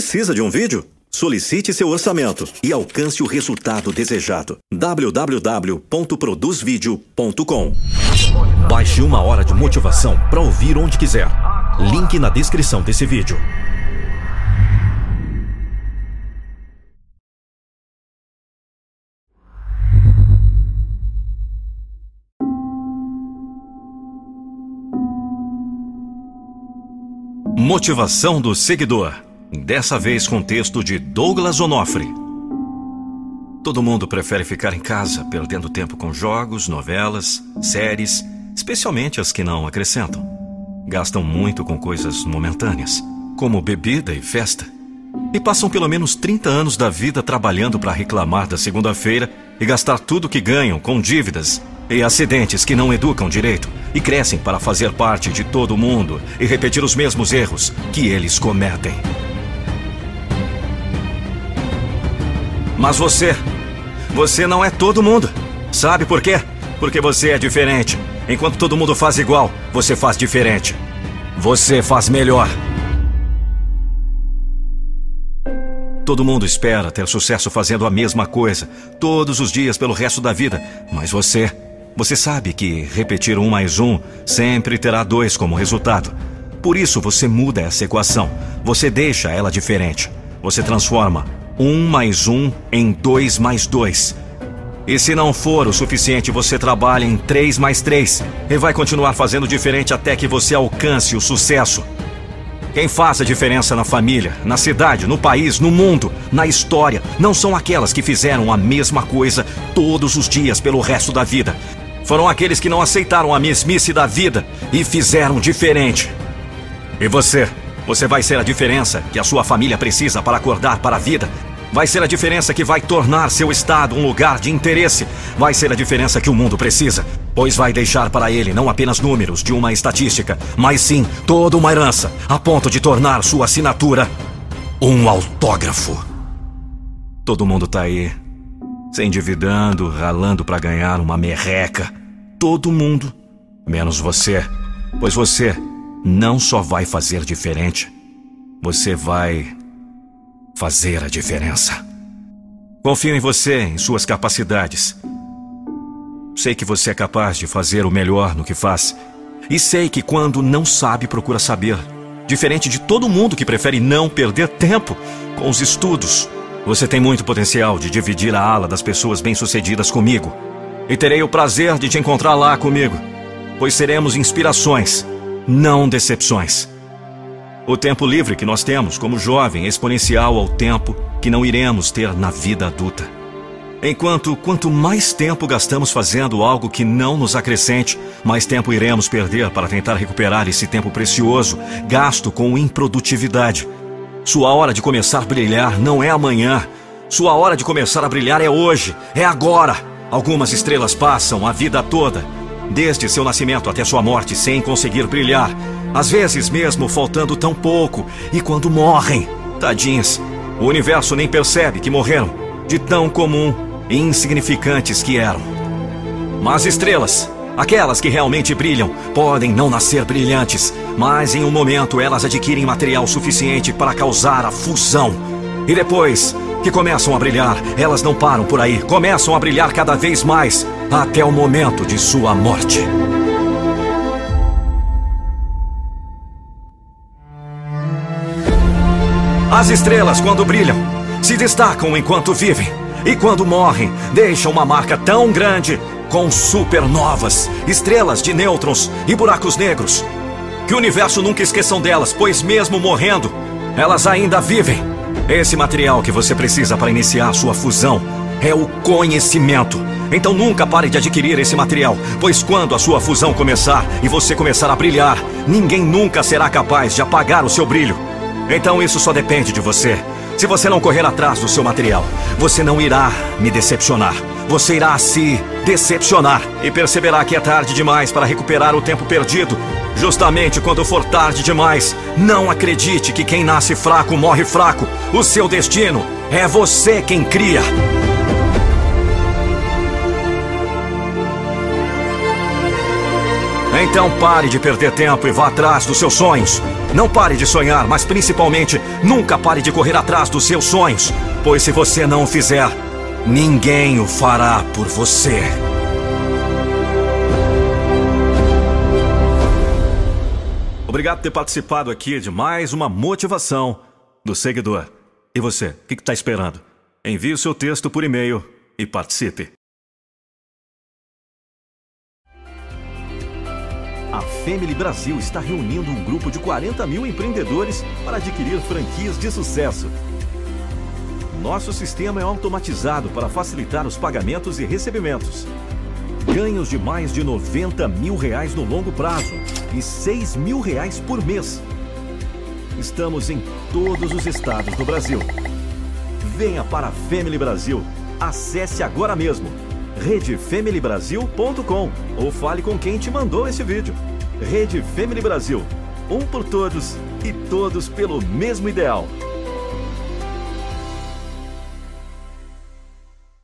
Precisa de um vídeo? Solicite seu orçamento e alcance o resultado desejado. www.produzvideo.com Baixe uma hora de motivação para ouvir onde quiser. Link na descrição desse vídeo. Motivação do seguidor. Dessa vez com texto de Douglas Onofre. Todo mundo prefere ficar em casa, perdendo tempo com jogos, novelas, séries, especialmente as que não acrescentam. Gastam muito com coisas momentâneas, como bebida e festa. E passam pelo menos 30 anos da vida trabalhando para reclamar da segunda-feira e gastar tudo que ganham com dívidas e acidentes que não educam direito e crescem para fazer parte de todo mundo e repetir os mesmos erros que eles cometem. Mas você, você não é todo mundo. Sabe por quê? Porque você é diferente. Enquanto todo mundo faz igual, você faz diferente. Você faz melhor. Todo mundo espera ter sucesso fazendo a mesma coisa, todos os dias pelo resto da vida, mas você você sabe que repetir um mais um sempre terá dois como resultado. Por isso você muda essa equação. Você deixa ela diferente. Você transforma um mais um em dois mais dois. E se não for o suficiente, você trabalha em três mais três e vai continuar fazendo diferente até que você alcance o sucesso. Quem faz a diferença na família, na cidade, no país, no mundo, na história, não são aquelas que fizeram a mesma coisa todos os dias pelo resto da vida. Foram aqueles que não aceitaram a mesmice da vida e fizeram diferente. E você? Você vai ser a diferença que a sua família precisa para acordar para a vida. Vai ser a diferença que vai tornar seu estado um lugar de interesse. Vai ser a diferença que o mundo precisa. Pois vai deixar para ele não apenas números de uma estatística, mas sim toda uma herança, a ponto de tornar sua assinatura um autógrafo. Todo mundo tá aí, se endividando, ralando para ganhar uma merreca. Todo mundo, menos você. Pois você não só vai fazer diferente, você vai fazer a diferença. Confio em você, em suas capacidades. Sei que você é capaz de fazer o melhor no que faz. E sei que quando não sabe, procura saber. Diferente de todo mundo que prefere não perder tempo com os estudos. Você tem muito potencial de dividir a ala das pessoas bem-sucedidas comigo. E terei o prazer de te encontrar lá comigo, pois seremos inspirações, não decepções. O tempo livre que nós temos como jovem é exponencial ao tempo que não iremos ter na vida adulta. Enquanto quanto mais tempo gastamos fazendo algo que não nos acrescente, mais tempo iremos perder para tentar recuperar esse tempo precioso gasto com improdutividade. Sua hora de começar a brilhar não é amanhã. Sua hora de começar a brilhar é hoje, é agora. Algumas estrelas passam a vida toda, desde seu nascimento até sua morte, sem conseguir brilhar. Às vezes mesmo faltando tão pouco, e quando morrem, tadinhas, o universo nem percebe que morreram, de tão comum e insignificantes que eram. Mas estrelas, aquelas que realmente brilham, podem não nascer brilhantes, mas em um momento elas adquirem material suficiente para causar a fusão. E depois que começam a brilhar, elas não param por aí, começam a brilhar cada vez mais, até o momento de sua morte. As estrelas, quando brilham, se destacam enquanto vivem. E quando morrem, deixam uma marca tão grande com supernovas, estrelas de nêutrons e buracos negros. Que o universo nunca esqueçam delas, pois mesmo morrendo, elas ainda vivem. Esse material que você precisa para iniciar sua fusão é o conhecimento. Então nunca pare de adquirir esse material, pois quando a sua fusão começar e você começar a brilhar, ninguém nunca será capaz de apagar o seu brilho. Então isso só depende de você. Se você não correr atrás do seu material, você não irá me decepcionar. Você irá se decepcionar e perceberá que é tarde demais para recuperar o tempo perdido. Justamente quando for tarde demais, não acredite que quem nasce fraco morre fraco. O seu destino é você quem cria. Então pare de perder tempo e vá atrás dos seus sonhos. Não pare de sonhar, mas principalmente nunca pare de correr atrás dos seus sonhos. Pois se você não o fizer, ninguém o fará por você. Obrigado por ter participado aqui de mais uma motivação do seguidor. E você, o que está esperando? Envie o seu texto por e-mail e participe. A Family Brasil está reunindo um grupo de 40 mil empreendedores para adquirir franquias de sucesso. Nosso sistema é automatizado para facilitar os pagamentos e recebimentos. Ganhos de mais de 90 mil reais no longo prazo e 6 mil reais por mês. Estamos em todos os estados do Brasil. Venha para a Family Brasil. Acesse agora mesmo redefamilybrasil.com ou fale com quem te mandou esse vídeo. Rede Family Brasil. Um por todos e todos pelo mesmo ideal.